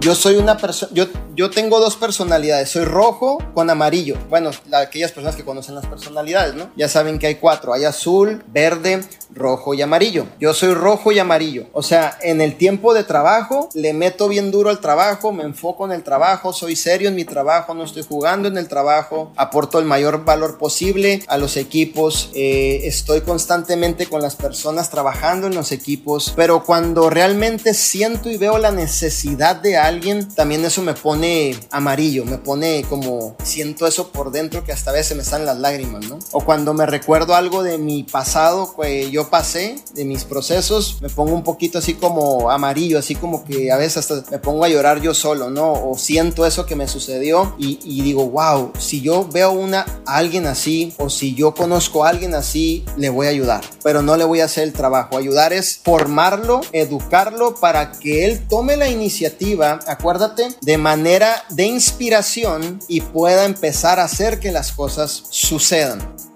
Yo soy una persona, yo, yo tengo dos personalidades, soy rojo con amarillo. Bueno, aquellas personas que conocen las personalidades, ¿no? Ya saben que hay cuatro, hay azul, verde, rojo y amarillo. Yo soy rojo y amarillo. O sea, en el tiempo de trabajo le meto bien duro al trabajo, me enfoco en el trabajo, soy serio en mi trabajo, no estoy jugando en el trabajo, aporto el mayor valor posible a los equipos, eh, estoy constantemente con las personas trabajando en los equipos, pero cuando realmente siento y veo la necesidad de alguien, también eso me pone amarillo, me pone como siento eso por dentro que hasta a veces me salen las lágrimas, ¿no? O cuando me recuerdo algo de mi pasado que yo pasé, de mis procesos, me pongo un poquito así como amarillo, así como que a veces hasta me pongo a llorar yo solo, ¿no? O siento eso que me sucedió y, digo, wow, si yo veo una, a alguien así o si yo conozco a alguien así, le voy a ayudar, pero no le voy a hacer el trabajo. Ayudar es formarlo, educarlo para que él tome la iniciativa, acuérdate, de manera de inspiración y pueda empezar a hacer que las cosas sucedan.